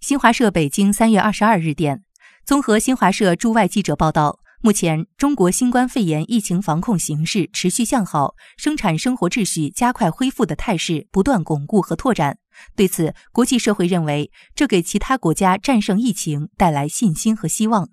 新华社北京三月二十二日电综合新华社驻外记者报道目前中国新冠肺炎疫情防控形势持续向好生产生活秩序加快恢复的态势不断巩固和拓展。对此国际社会认为这给其他国家战胜疫情带来信心和希望。